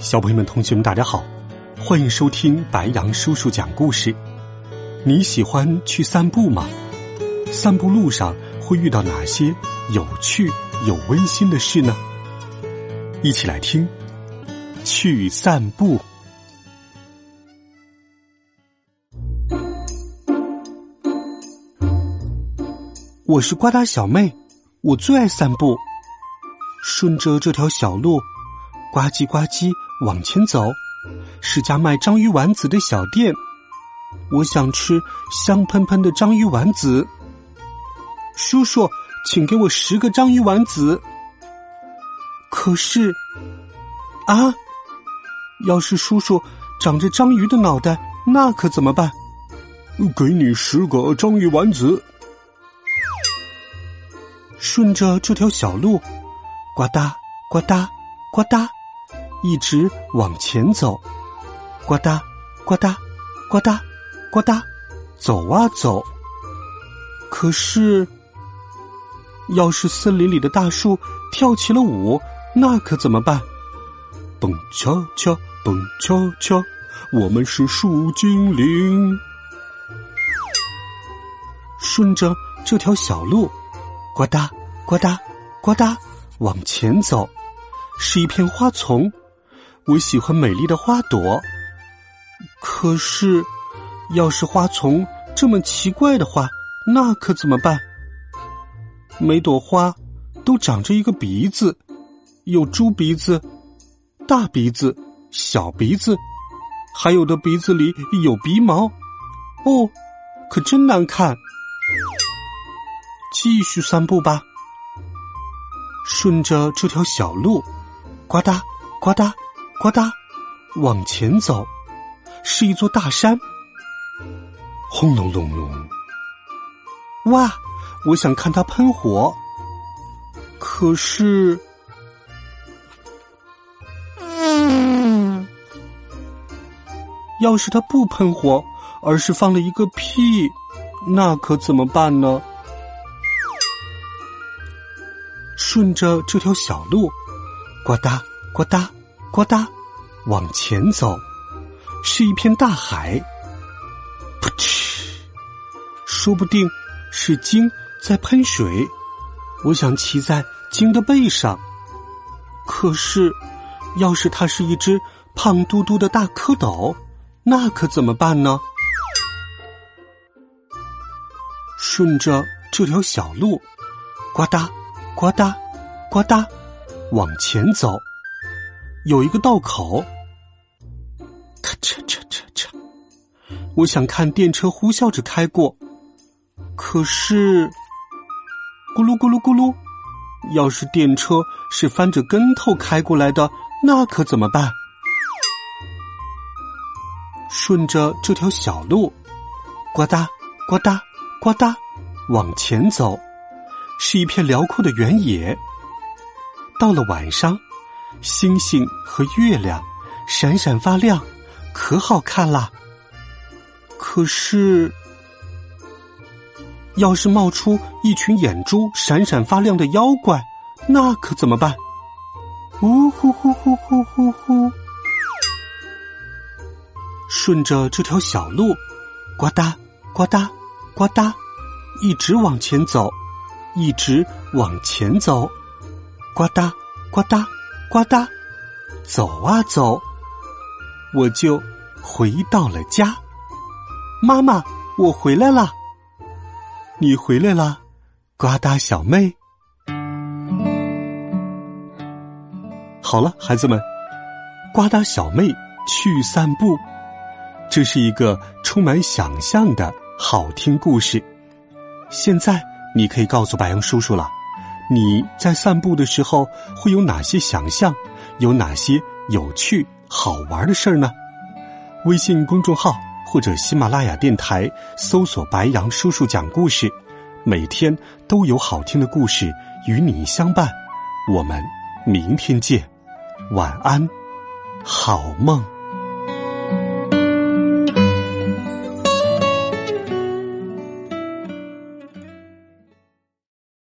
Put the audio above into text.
小朋友们、同学们，大家好，欢迎收听白羊叔叔讲故事。你喜欢去散步吗？散步路上会遇到哪些有趣、有温馨的事呢？一起来听。去散步。我是呱嗒小妹，我最爱散步。顺着这条小路，呱唧呱唧往前走，是家卖章鱼丸子的小店。我想吃香喷喷的章鱼丸子。叔叔，请给我十个章鱼丸子。可是，啊！要是叔叔长着章鱼的脑袋，那可怎么办？给你十个章鱼丸子。顺着这条小路，呱嗒呱嗒呱嗒，一直往前走，呱嗒呱嗒呱嗒呱嗒，走啊走。可是，要是森林里的大树跳起了舞，那可怎么办？蹦恰恰。蹦恰恰，我们是树精灵。顺着这条小路，呱嗒呱嗒呱嗒往前走，是一片花丛。我喜欢美丽的花朵。可是，要是花丛这么奇怪的话，那可怎么办？每朵花都长着一个鼻子，有猪鼻子，大鼻子。小鼻子，还有的鼻子里有鼻毛，哦，可真难看。继续散步吧，顺着这条小路，呱嗒呱嗒呱嗒往前走，是一座大山。轰隆隆隆！哇，我想看它喷火，可是。嗯要是它不喷火，而是放了一个屁，那可怎么办呢？顺着这条小路，呱嗒呱嗒呱嗒往前走，是一片大海。噗嗤，说不定是鲸在喷水。我想骑在鲸的背上，可是，要是它是一只胖嘟嘟的大蝌蚪。那可怎么办呢？顺着这条小路，呱嗒呱嗒呱嗒往前走，有一个道口。咔嚓嚓嚓嚓！我想看电车呼啸着开过，可是咕噜咕噜咕噜，要是电车是翻着跟头开过来的，那可怎么办？顺着这条小路，呱嗒呱嗒呱嗒往前走，是一片辽阔的原野。到了晚上，星星和月亮闪闪发亮，可好看啦。可是，要是冒出一群眼珠闪闪发亮的妖怪，那可怎么办？呜呼呼呼呼呼呼！顺着这条小路，呱嗒呱嗒呱嗒，一直往前走，一直往前走，呱嗒呱嗒呱嗒，走啊走，我就回到了家。妈妈，我回来了。你回来了，呱嗒小妹。好了，孩子们，呱嗒小妹去散步。这是一个充满想象的好听故事。现在你可以告诉白羊叔叔了，你在散步的时候会有哪些想象，有哪些有趣好玩的事儿呢？微信公众号或者喜马拉雅电台搜索“白杨叔叔讲故事”，每天都有好听的故事与你相伴。我们明天见，晚安，好梦。